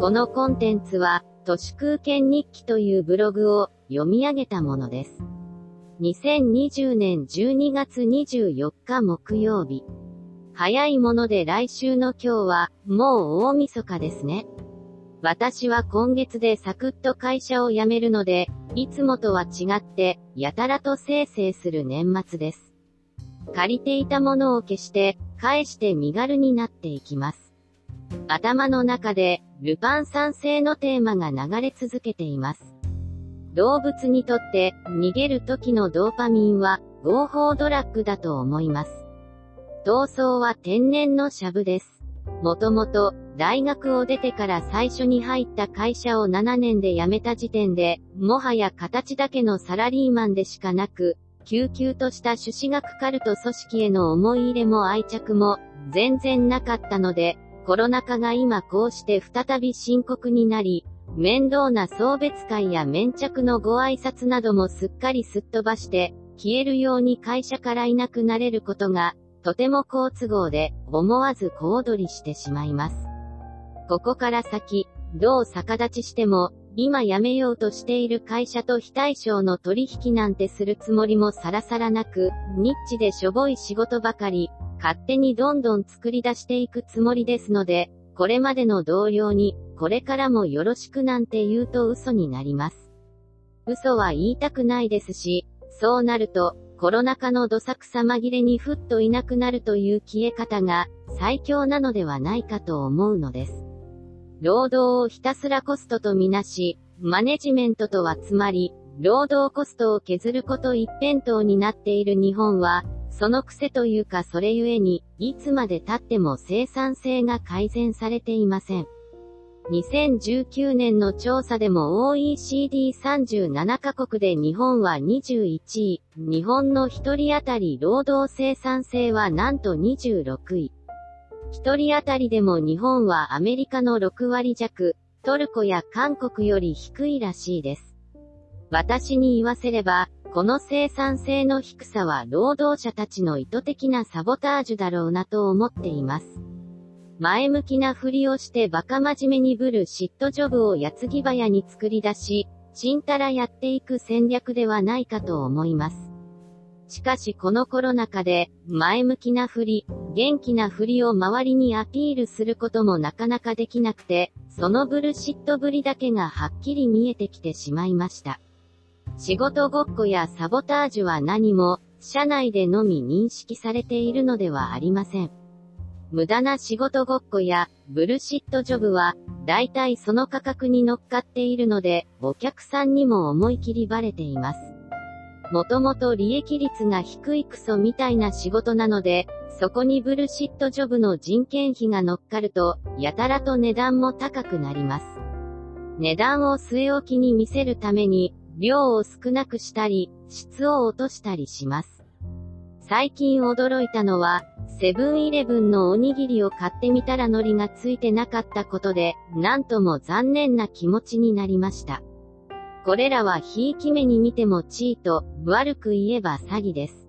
このコンテンツは、都市空間日記というブログを読み上げたものです。2020年12月24日木曜日。早いもので来週の今日は、もう大晦日ですね。私は今月でサクッと会社を辞めるので、いつもとは違って、やたらとせいせいする年末です。借りていたものを消して、返して身軽になっていきます。頭の中で、ルパン三世のテーマが流れ続けています。動物にとって、逃げる時のドーパミンは、合法ドラッグだと思います。闘争は天然のシャブです。もともと、大学を出てから最初に入った会社を7年で辞めた時点で、もはや形だけのサラリーマンでしかなく、救急とした朱子学カルト組織への思い入れも愛着も、全然なかったので、コロナ禍が今こうして再び深刻になり、面倒な送別会や粘着のご挨拶などもすっかりすっ飛ばして、消えるように会社からいなくなれることが、とても好都合で、思わず小躍りしてしまいます。ここから先、どう逆立ちしても、今辞めようとしている会社と非対称の取引なんてするつもりもさらさらなく、ニッチでしょぼい仕事ばかり、勝手にどんどん作り出していくつもりですので、これまでの同僚に、これからもよろしくなんて言うと嘘になります。嘘は言いたくないですし、そうなると、コロナ禍のどさくさ紛れにふっといなくなるという消え方が、最強なのではないかと思うのです。労働をひたすらコストとみなし、マネジメントとはつまり、労働コストを削ること一辺倒になっている日本は、その癖というかそれゆえに、いつまで経っても生産性が改善されていません。2019年の調査でも OECD37 カ国で日本は21位、日本の1人当たり労働生産性はなんと26位。1人当たりでも日本はアメリカの6割弱、トルコや韓国より低いらしいです。私に言わせれば、この生産性の低さは労働者たちの意図的なサボタージュだろうなと思っています。前向きなふりをしてバカ真面目にぶる嫉妬ジョブを矢継ぎ早に作り出し、ちんたらやっていく戦略ではないかと思います。しかしこのコロナ禍で、前向きなふり、元気なふりを周りにアピールすることもなかなかできなくて、そのブルシットぶりだけがはっきり見えてきてしまいました。仕事ごっこやサボタージュは何も、社内でのみ認識されているのではありません。無駄な仕事ごっこや、ブルシットジョブは、大体その価格に乗っかっているので、お客さんにも思い切りバレています。もともと利益率が低いクソみたいな仕事なので、そこにブルシットジョブの人件費が乗っかると、やたらと値段も高くなります。値段を据え置きに見せるために、量を少なくしたり、質を落としたりします。最近驚いたのは、セブンイレブンのおにぎりを買ってみたら海苔がついてなかったことで、なんとも残念な気持ちになりました。これらはひいき目に見てもチート、悪く言えば詐欺です。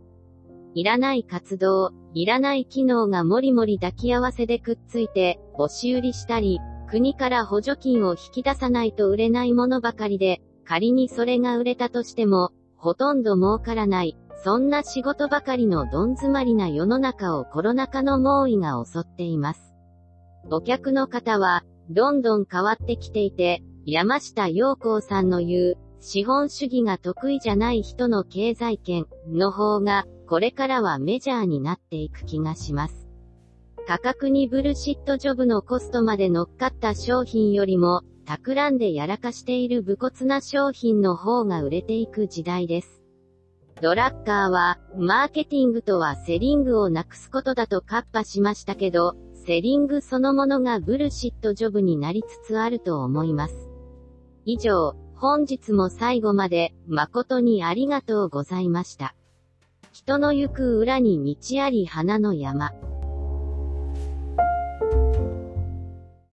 いらない活動、いらない機能がもりもり抱き合わせでくっついて、押し売りしたり、国から補助金を引き出さないと売れないものばかりで、仮にそれが売れたとしても、ほとんど儲からない、そんな仕事ばかりのどん詰まりな世の中をコロナ禍の猛威が襲っています。お客の方は、どんどん変わってきていて、山下陽光さんの言う、資本主義が得意じゃない人の経済圏の方が、これからはメジャーになっていく気がします。価格にブルシットジョブのコストまで乗っかった商品よりも、企んでやらかしている武骨な商品の方が売れていく時代です。ドラッカーは、マーケティングとはセリングをなくすことだとカッパしましたけど、セリングそのものがブルシットジョブになりつつあると思います。以上、本日も最後まで、誠にありがとうございました。人の行く裏に道あり花の山。